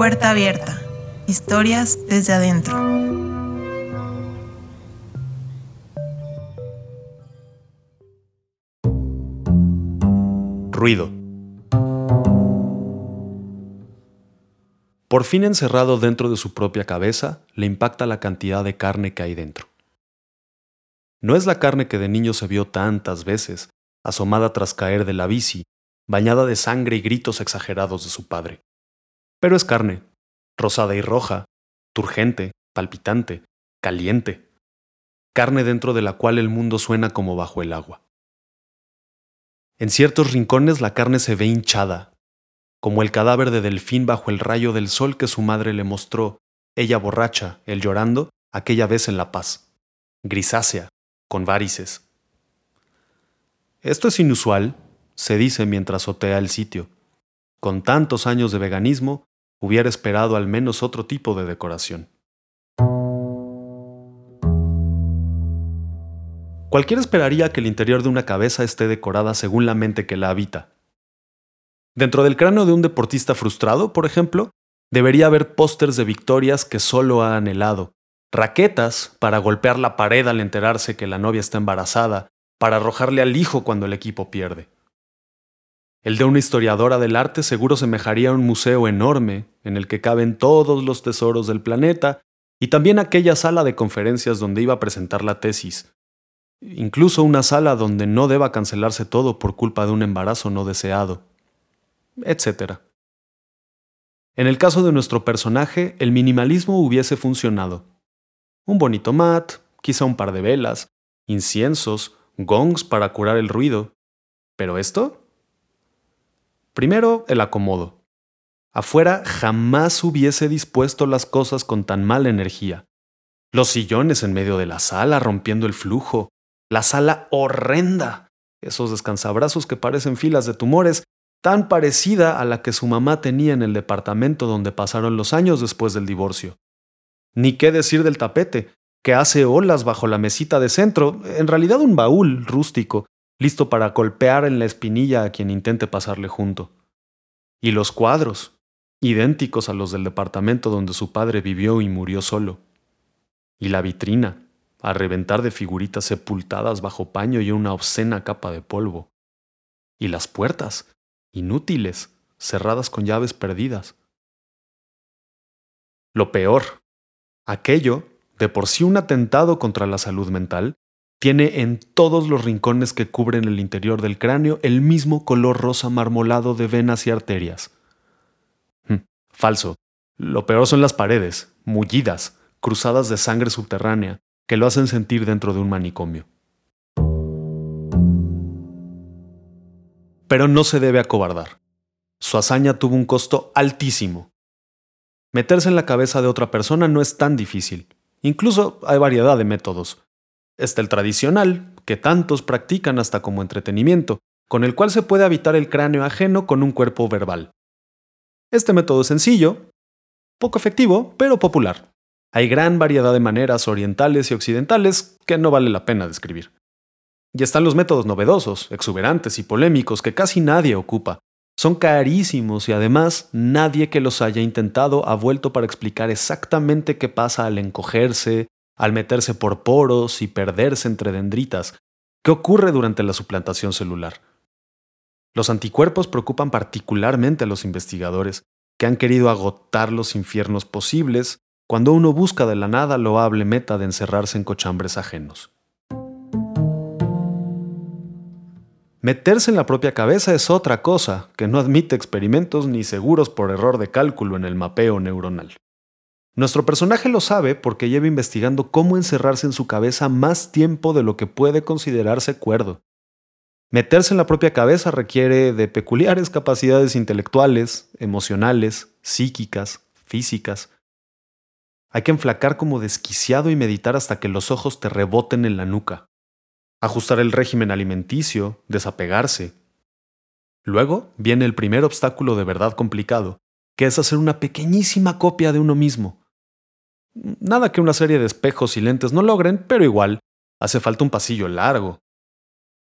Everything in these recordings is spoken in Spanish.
Puerta abierta. Historias desde adentro. Ruido. Por fin encerrado dentro de su propia cabeza, le impacta la cantidad de carne que hay dentro. No es la carne que de niño se vio tantas veces, asomada tras caer de la bici, bañada de sangre y gritos exagerados de su padre. Pero es carne, rosada y roja, turgente, palpitante, caliente. Carne dentro de la cual el mundo suena como bajo el agua. En ciertos rincones la carne se ve hinchada, como el cadáver de Delfín bajo el rayo del sol que su madre le mostró, ella borracha, él llorando, aquella vez en La Paz, grisácea, con varices. Esto es inusual, se dice mientras otea el sitio. Con tantos años de veganismo, hubiera esperado al menos otro tipo de decoración. Cualquiera esperaría que el interior de una cabeza esté decorada según la mente que la habita. Dentro del cráneo de un deportista frustrado, por ejemplo, debería haber pósters de victorias que solo ha anhelado, raquetas para golpear la pared al enterarse que la novia está embarazada, para arrojarle al hijo cuando el equipo pierde. El de una historiadora del arte seguro semejaría a un museo enorme en el que caben todos los tesoros del planeta y también aquella sala de conferencias donde iba a presentar la tesis. Incluso una sala donde no deba cancelarse todo por culpa de un embarazo no deseado. Etcétera. En el caso de nuestro personaje, el minimalismo hubiese funcionado. Un bonito mat, quizá un par de velas, inciensos, gongs para curar el ruido. ¿Pero esto? Primero, el acomodo. Afuera jamás hubiese dispuesto las cosas con tan mala energía. Los sillones en medio de la sala rompiendo el flujo. La sala horrenda. Esos descansabrazos que parecen filas de tumores, tan parecida a la que su mamá tenía en el departamento donde pasaron los años después del divorcio. Ni qué decir del tapete, que hace olas bajo la mesita de centro, en realidad un baúl rústico, listo para golpear en la espinilla a quien intente pasarle junto. Y los cuadros, idénticos a los del departamento donde su padre vivió y murió solo. Y la vitrina, a reventar de figuritas sepultadas bajo paño y una obscena capa de polvo. Y las puertas, inútiles, cerradas con llaves perdidas. Lo peor, Aquello, de por sí un atentado contra la salud mental, tiene en todos los rincones que cubren el interior del cráneo el mismo color rosa marmolado de venas y arterias. Hm, falso. Lo peor son las paredes, mullidas, cruzadas de sangre subterránea, que lo hacen sentir dentro de un manicomio. Pero no se debe acobardar. Su hazaña tuvo un costo altísimo, Meterse en la cabeza de otra persona no es tan difícil. Incluso hay variedad de métodos. Está el tradicional, que tantos practican hasta como entretenimiento, con el cual se puede habitar el cráneo ajeno con un cuerpo verbal. Este método es sencillo, poco efectivo, pero popular. Hay gran variedad de maneras orientales y occidentales que no vale la pena describir. Y están los métodos novedosos, exuberantes y polémicos que casi nadie ocupa, son carísimos y además nadie que los haya intentado ha vuelto para explicar exactamente qué pasa al encogerse, al meterse por poros y perderse entre dendritas. ¿Qué ocurre durante la suplantación celular? Los anticuerpos preocupan particularmente a los investigadores, que han querido agotar los infiernos posibles cuando uno busca de la nada loable meta de encerrarse en cochambres ajenos. Meterse en la propia cabeza es otra cosa que no admite experimentos ni seguros por error de cálculo en el mapeo neuronal. Nuestro personaje lo sabe porque lleva investigando cómo encerrarse en su cabeza más tiempo de lo que puede considerarse cuerdo. Meterse en la propia cabeza requiere de peculiares capacidades intelectuales, emocionales, psíquicas, físicas. Hay que enflacar como desquiciado y meditar hasta que los ojos te reboten en la nuca ajustar el régimen alimenticio, desapegarse. Luego viene el primer obstáculo de verdad complicado, que es hacer una pequeñísima copia de uno mismo. Nada que una serie de espejos y lentes no logren, pero igual, hace falta un pasillo largo.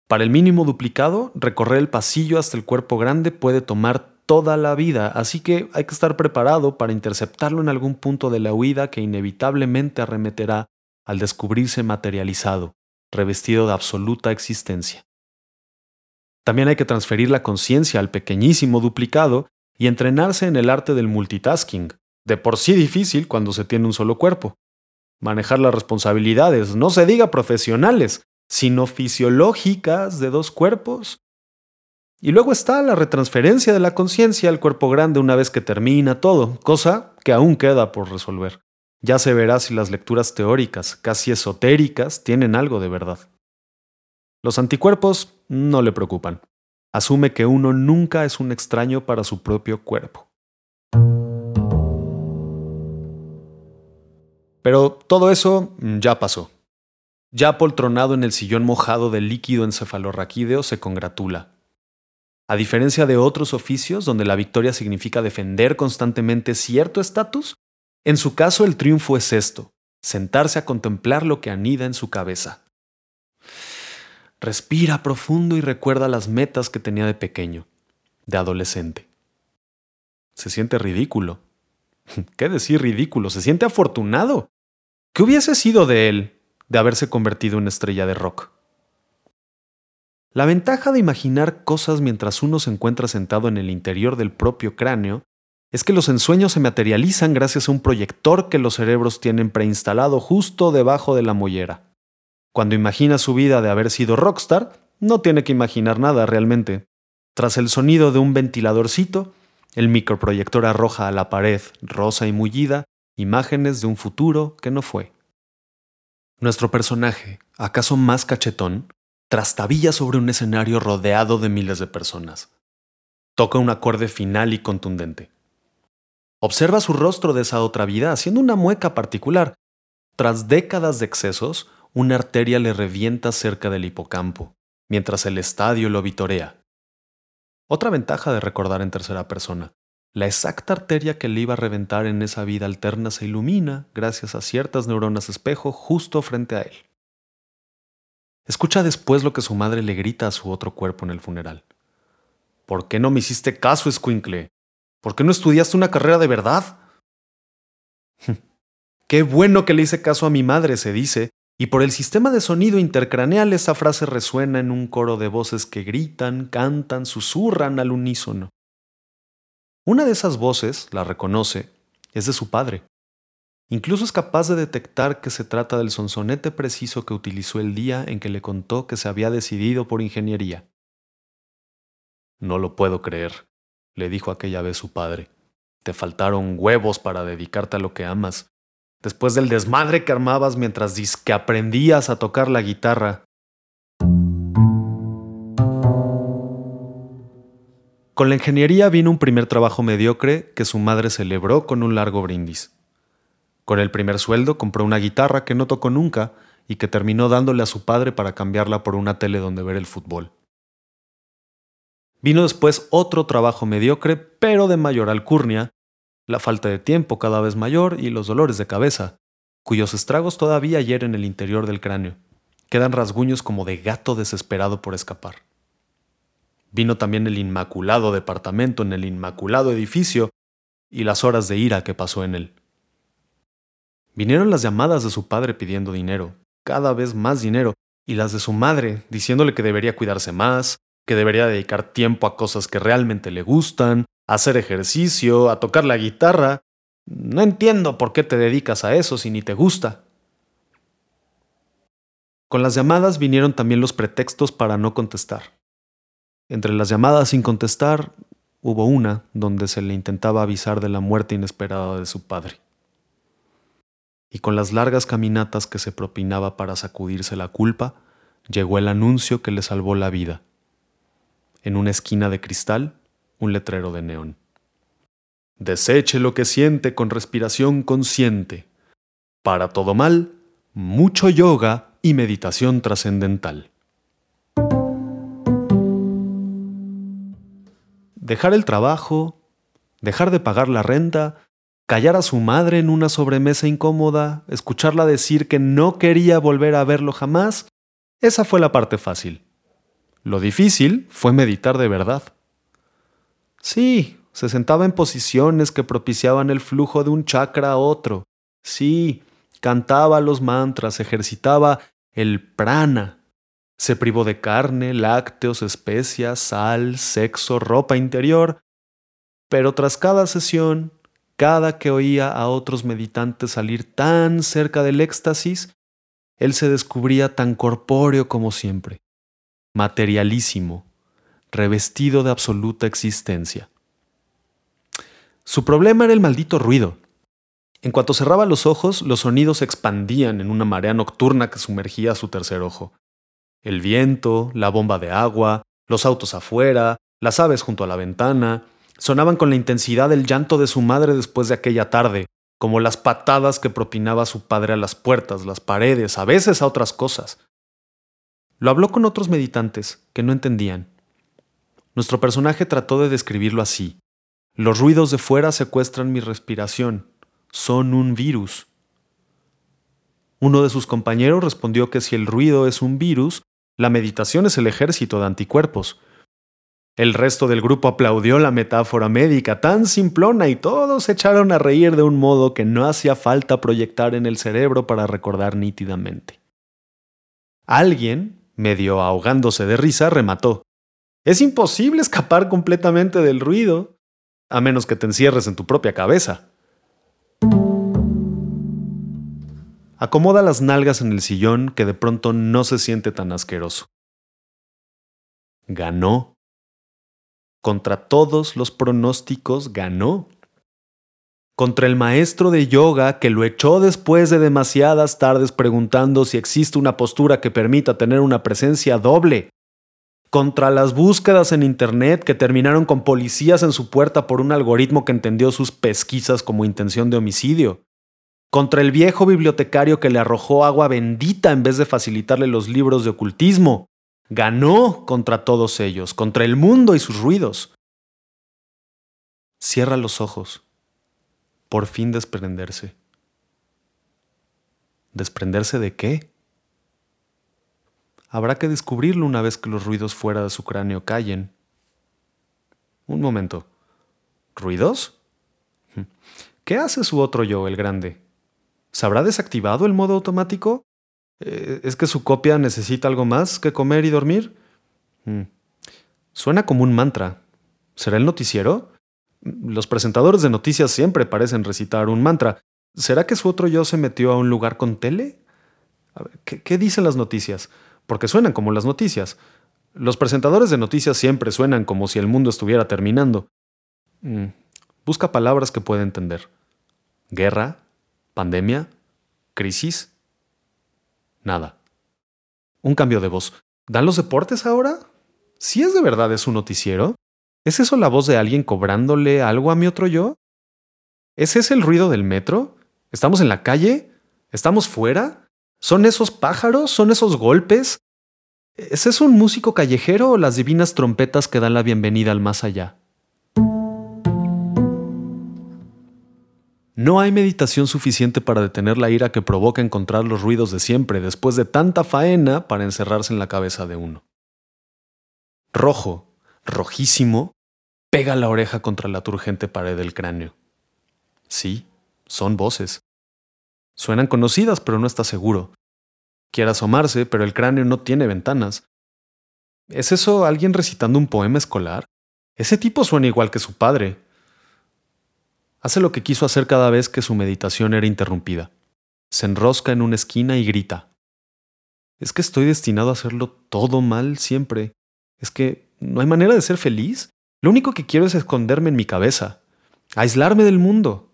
Para el mínimo duplicado, recorrer el pasillo hasta el cuerpo grande puede tomar toda la vida, así que hay que estar preparado para interceptarlo en algún punto de la huida que inevitablemente arremeterá al descubrirse materializado, revestido de absoluta existencia. También hay que transferir la conciencia al pequeñísimo duplicado y entrenarse en el arte del multitasking, de por sí difícil cuando se tiene un solo cuerpo. Manejar las responsabilidades, no se diga profesionales, sino fisiológicas de dos cuerpos. Y luego está la retransferencia de la conciencia al cuerpo grande una vez que termina todo, cosa que aún queda por resolver. Ya se verá si las lecturas teóricas, casi esotéricas, tienen algo de verdad. Los anticuerpos no le preocupan. Asume que uno nunca es un extraño para su propio cuerpo. Pero todo eso ya pasó. Ya poltronado en el sillón mojado del líquido encefalorraquídeo se congratula. A diferencia de otros oficios donde la victoria significa defender constantemente cierto estatus, en su caso el triunfo es esto, sentarse a contemplar lo que anida en su cabeza. Respira profundo y recuerda las metas que tenía de pequeño, de adolescente. Se siente ridículo. ¿Qué decir ridículo? Se siente afortunado. ¿Qué hubiese sido de él de haberse convertido en estrella de rock? La ventaja de imaginar cosas mientras uno se encuentra sentado en el interior del propio cráneo es que los ensueños se materializan gracias a un proyector que los cerebros tienen preinstalado justo debajo de la mollera. Cuando imagina su vida de haber sido rockstar, no tiene que imaginar nada realmente. Tras el sonido de un ventiladorcito, el microproyector arroja a la pared, rosa y mullida, imágenes de un futuro que no fue. Nuestro personaje, acaso más cachetón, trastabilla sobre un escenario rodeado de miles de personas. Toca un acorde final y contundente. Observa su rostro de esa otra vida haciendo una mueca particular. Tras décadas de excesos, una arteria le revienta cerca del hipocampo, mientras el estadio lo vitorea. Otra ventaja de recordar en tercera persona. La exacta arteria que le iba a reventar en esa vida alterna se ilumina gracias a ciertas neuronas espejo justo frente a él. Escucha después lo que su madre le grita a su otro cuerpo en el funeral. ¿Por qué no me hiciste caso, escuincle? ¿Por qué no estudiaste una carrera de verdad? qué bueno que le hice caso a mi madre, se dice, y por el sistema de sonido intercraneal esa frase resuena en un coro de voces que gritan, cantan, susurran al unísono. Una de esas voces, la reconoce, es de su padre. Incluso es capaz de detectar que se trata del sonsonete preciso que utilizó el día en que le contó que se había decidido por ingeniería. No lo puedo creer, le dijo aquella vez su padre. Te faltaron huevos para dedicarte a lo que amas. Después del desmadre que armabas mientras que aprendías a tocar la guitarra. Con la ingeniería vino un primer trabajo mediocre que su madre celebró con un largo brindis. Con el primer sueldo compró una guitarra que no tocó nunca y que terminó dándole a su padre para cambiarla por una tele donde ver el fútbol. Vino después otro trabajo mediocre, pero de mayor alcurnia, la falta de tiempo cada vez mayor y los dolores de cabeza, cuyos estragos todavía hieren el interior del cráneo. Quedan rasguños como de gato desesperado por escapar. Vino también el inmaculado departamento en el inmaculado edificio y las horas de ira que pasó en él. Vinieron las llamadas de su padre pidiendo dinero, cada vez más dinero, y las de su madre diciéndole que debería cuidarse más, que debería dedicar tiempo a cosas que realmente le gustan, a hacer ejercicio, a tocar la guitarra. No entiendo por qué te dedicas a eso si ni te gusta. Con las llamadas vinieron también los pretextos para no contestar. Entre las llamadas sin contestar, hubo una donde se le intentaba avisar de la muerte inesperada de su padre y con las largas caminatas que se propinaba para sacudirse la culpa, llegó el anuncio que le salvó la vida. En una esquina de cristal, un letrero de neón. Deseche lo que siente con respiración consciente. Para todo mal, mucho yoga y meditación trascendental. Dejar el trabajo, dejar de pagar la renta callar a su madre en una sobremesa incómoda, escucharla decir que no quería volver a verlo jamás, esa fue la parte fácil. Lo difícil fue meditar de verdad. Sí, Se sentaba en posiciones que propiciaban el flujo de un chakra a otro. Sí, cantaba los mantras, ejercitaba el prana. Se privó de carne, lácteos, especias, sal, sexo, ropa interior. Pero tras cada sesión, cada que oía a otros meditantes salir tan cerca del éxtasis, él se descubría tan corpóreo como siempre, materialísimo, revestido de absoluta existencia. Su problema era el maldito ruido. En cuanto cerraba los ojos, los sonidos se expandían en una marea nocturna que sumergía su tercer ojo. El viento, la bomba de agua, los autos afuera, las aves junto a la ventana, sonaban con la intensidad del llanto de su madre después de aquella tarde, como las patadas que propinaba su padre a las puertas, las paredes, a veces a otras cosas. Lo habló con otros meditantes, que no entendían. Nuestro personaje trató de describirlo así. Los ruidos de fuera secuestran mi respiración. Son un virus. Uno de sus compañeros respondió que si el ruido es un virus, la meditación es el ejército de anticuerpos. El resto del grupo aplaudió la metáfora médica tan simplona y todos se echaron a reír de un modo que no hacía falta proyectar en el cerebro para recordar nítidamente. Alguien, medio ahogándose de risa, remató. Es imposible escapar completamente del ruido a menos que te encierres en tu propia cabeza. Acomoda las nalgas en el sillón que de pronto no se siente tan asqueroso. Ganó. Contra todos los pronósticos ganó. Contra el maestro de yoga que lo echó después de demasiadas tardes preguntando si existe una postura que permita tener una presencia doble contra las búsquedas en Internet que terminaron con policías en su puerta por un algoritmo que entendió sus pesquisas como intención de homicidio, contra el viejo bibliotecario que le arrojó agua bendita en vez de facilitarle los libros de ocultismo. Ganó contra todos ellos, contra el mundo y sus ruidos. Cierra los ojos. Por fin desprenderse. ¿Desprenderse de qué? Habrá que descubrirlo una vez que los ruidos fuera de su cráneo callen. Un momento. ¿Ruidos? ¿Qué hace su otro yo, el grande? ¿Se habrá desactivado el modo automático? Eh, ¿Es que su copia necesita algo más que comer y dormir? Hmm. Suena como un mantra. ¿Será el noticiero? Los presentadores de noticias siempre parecen recitar un mantra. ¿Será que su otro yo se metió a un lugar con tele? ¿qué, ¿Qué dicen las noticias? porque suenan como las noticias. Los presentadores de noticias siempre suenan como si el mundo estuviera terminando. Mm, busca palabras que pueda entender. Guerra, pandemia, crisis. Nada. Un cambio de voz. ¿Dan los deportes ahora? ¿Si es de verdad es un noticiero? ¿Es eso la voz de alguien cobrándole algo a mi otro yo? ¿Es ese el ruido del metro? ¿Estamos en la calle? ¿Estamos fuera? ¿Son esos pájaros? ¿Son esos golpes? ¿Es eso un músico callejero o las divinas trompetas que dan la bienvenida al más allá? No hay meditación suficiente para detener la ira que provoca encontrar los ruidos de siempre después de tanta faena para encerrarse en la cabeza de uno. Rojo, rojísimo, pega la oreja contra la turgente pared del cráneo. Sí, son voces. Suenan conocidas, pero no está seguro. Quiere asomarse, pero el cráneo no tiene ventanas. ¿Es eso alguien recitando un poema escolar? Ese tipo suena igual que su padre. Hace lo que quiso hacer cada vez que su meditación era interrumpida. Se enrosca en una esquina y grita. Es que estoy destinado a hacerlo todo mal siempre. Es que no hay manera de ser feliz. Lo único que quiero es esconderme en mi cabeza, aislarme del mundo.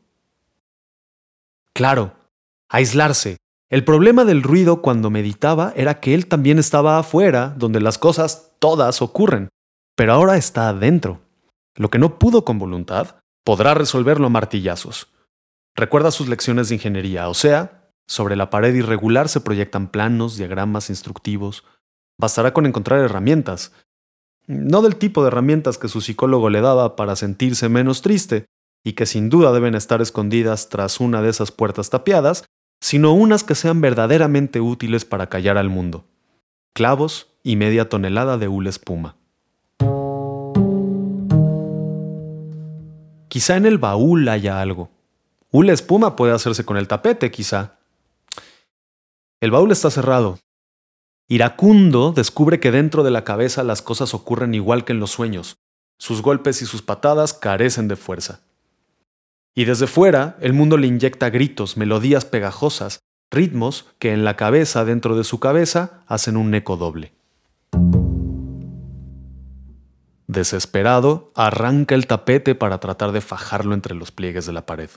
Claro, aislarse. El problema del ruido cuando meditaba era que él también estaba afuera, donde las cosas todas ocurren, pero ahora está adentro. Lo que no pudo con voluntad, podrá resolverlo a martillazos. Recuerda sus lecciones de ingeniería, o sea, sobre la pared irregular se proyectan planos, diagramas instructivos. Bastará con encontrar herramientas. No del tipo de herramientas que su psicólogo le daba para sentirse menos triste, y que sin duda deben estar escondidas tras una de esas puertas tapiadas, sino unas que sean verdaderamente útiles para callar al mundo. Clavos y media tonelada de hule espuma. Quizá en el baúl haya algo. Una espuma puede hacerse con el tapete, quizá. El baúl está cerrado. Iracundo descubre que dentro de la cabeza las cosas ocurren igual que en los sueños. Sus golpes y sus patadas carecen de fuerza. Y desde fuera, el mundo le inyecta gritos, melodías pegajosas, ritmos que en la cabeza, dentro de su cabeza, hacen un eco doble. Desesperado, arranca el tapete para tratar de fajarlo entre los pliegues de la pared.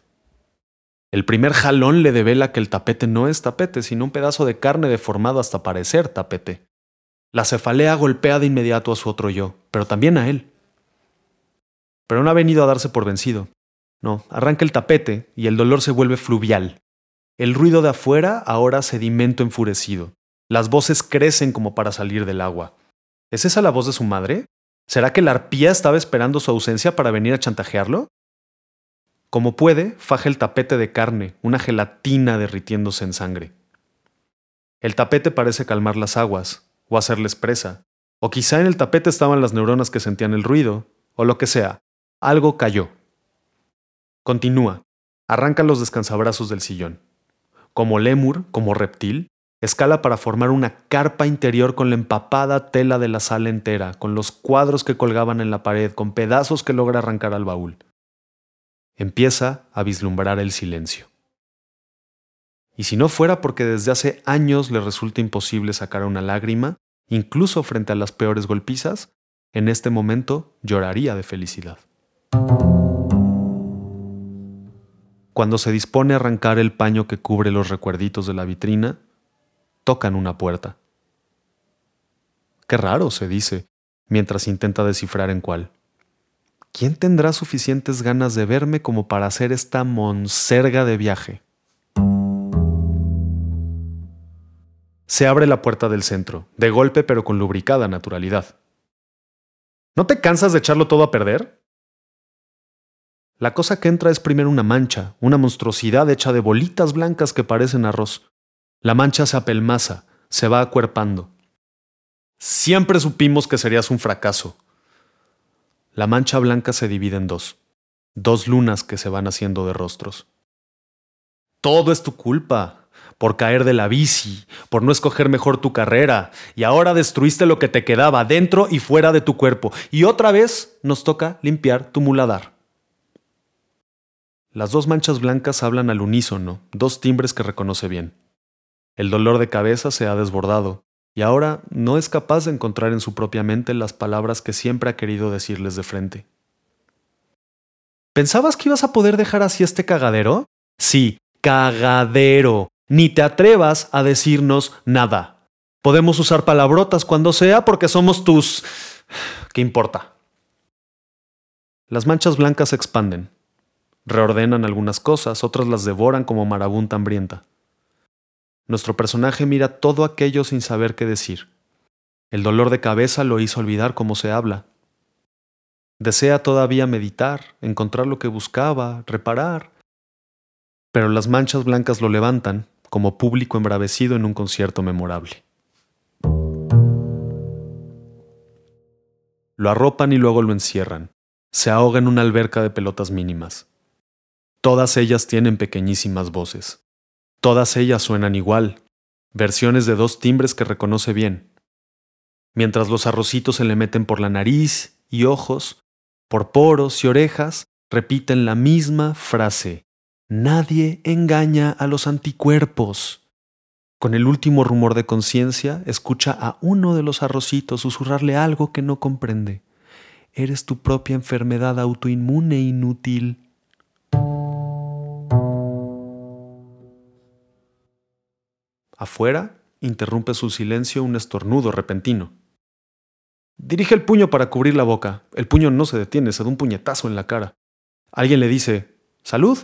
El primer jalón le devela que el tapete no es tapete, sino un pedazo de carne deformado hasta parecer tapete. La cefalea golpea de inmediato a su otro yo, pero también a él. Pero no ha venido a darse por vencido. No, arranca el tapete y el dolor se vuelve fluvial. El ruido de afuera ahora sedimento enfurecido. Las voces crecen como para salir del agua. ¿Es esa la voz de su madre? ¿Será que la arpía estaba esperando su ausencia para venir a chantajearlo? Como puede, faja el tapete de carne, una gelatina derritiéndose en sangre. El tapete parece calmar las aguas, o hacerles presa, o quizá en el tapete estaban las neuronas que sentían el ruido, o lo que sea. Algo cayó. Continúa. Arranca los descansabrazos del sillón. Como lémur, como reptil, escala para formar una carpa interior con la empapada tela de la sala entera, con los cuadros que colgaban en la pared, con pedazos que logra arrancar al baúl. Empieza a vislumbrar el silencio. Y si no fuera porque desde hace años le resulta imposible sacar una lágrima, incluso frente a las peores golpizas, en este momento lloraría de felicidad. Cuando se dispone a arrancar el paño que cubre los recuerditos de la vitrina, tocan una puerta. Qué raro, se dice, mientras intenta descifrar en cuál. ¿Quién tendrá suficientes ganas de verme como para hacer esta monserga de viaje? Se abre la puerta del centro, de golpe pero con lubricada naturalidad. ¿No te cansas de echarlo todo a perder? La cosa que entra es primero una mancha, una monstruosidad hecha de bolitas blancas que parecen arroz. La mancha se apelmaza, se va acuerpando. Siempre supimos que serías un fracaso. La mancha blanca se divide en dos, dos lunas que se van haciendo de rostros. Todo es tu culpa, por caer de la bici, por no escoger mejor tu carrera, y ahora destruiste lo que te quedaba dentro y fuera de tu cuerpo, y otra vez nos toca limpiar tu muladar. Las dos manchas blancas hablan al unísono, dos timbres que reconoce bien. El dolor de cabeza se ha desbordado, y ahora no es capaz de encontrar en su propia mente las palabras que siempre ha querido decirles de frente. ¿Pensabas que ibas a poder dejar así este cagadero? Sí, cagadero. Ni te atrevas a decirnos nada. Podemos usar palabrotas cuando sea porque somos tus... ¿Qué importa? Las manchas blancas se expanden. Reordenan algunas cosas, otras las devoran como marabunta hambrienta. Nuestro personaje mira todo aquello sin saber qué decir. El dolor de cabeza lo hizo olvidar cómo se habla. Desea todavía meditar, encontrar lo que buscaba, reparar. Pero las manchas blancas lo levantan, como público embravecido en un concierto memorable. Lo arropan y luego lo encierran. Se ahoga en una alberca de pelotas mínimas. Todas ellas tienen pequeñísimas voces. Todas ellas suenan igual, versiones de dos timbres que reconoce bien. Mientras los arrocitos se le meten por la nariz y ojos, por poros y orejas, repiten la misma frase. Nadie engaña a los anticuerpos. Con el último rumor de conciencia, escucha a uno de los arrocitos susurrarle algo que no comprende. Eres tu propia enfermedad autoinmune inútil. Afuera, interrumpe su silencio un estornudo repentino. Dirige el puño para cubrir la boca. El puño no se detiene, se da un puñetazo en la cara. Alguien le dice, ¿Salud?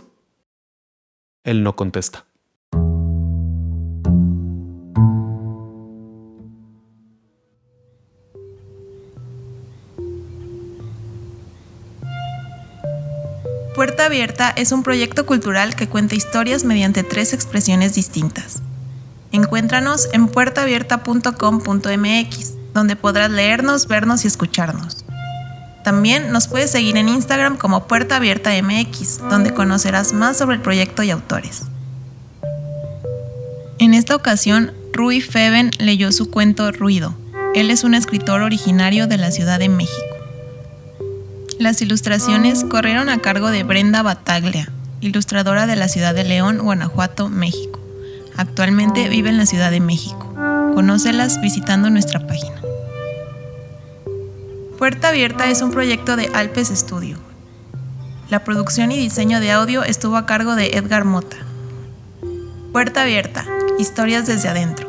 Él no contesta. Puerta Abierta es un proyecto cultural que cuenta historias mediante tres expresiones distintas. Encuéntranos en puertaabierta.com.mx, donde podrás leernos, vernos y escucharnos. También nos puedes seguir en Instagram como Puerta Abierta MX, donde conocerás más sobre el proyecto y autores. En esta ocasión, Rui Feben leyó su cuento Ruido. Él es un escritor originario de la Ciudad de México. Las ilustraciones corrieron a cargo de Brenda Bataglia, ilustradora de la ciudad de León, Guanajuato, México. Actualmente vive en la Ciudad de México. Conócelas visitando nuestra página. Puerta Abierta es un proyecto de Alpes Studio. La producción y diseño de audio estuvo a cargo de Edgar Mota. Puerta Abierta, historias desde adentro.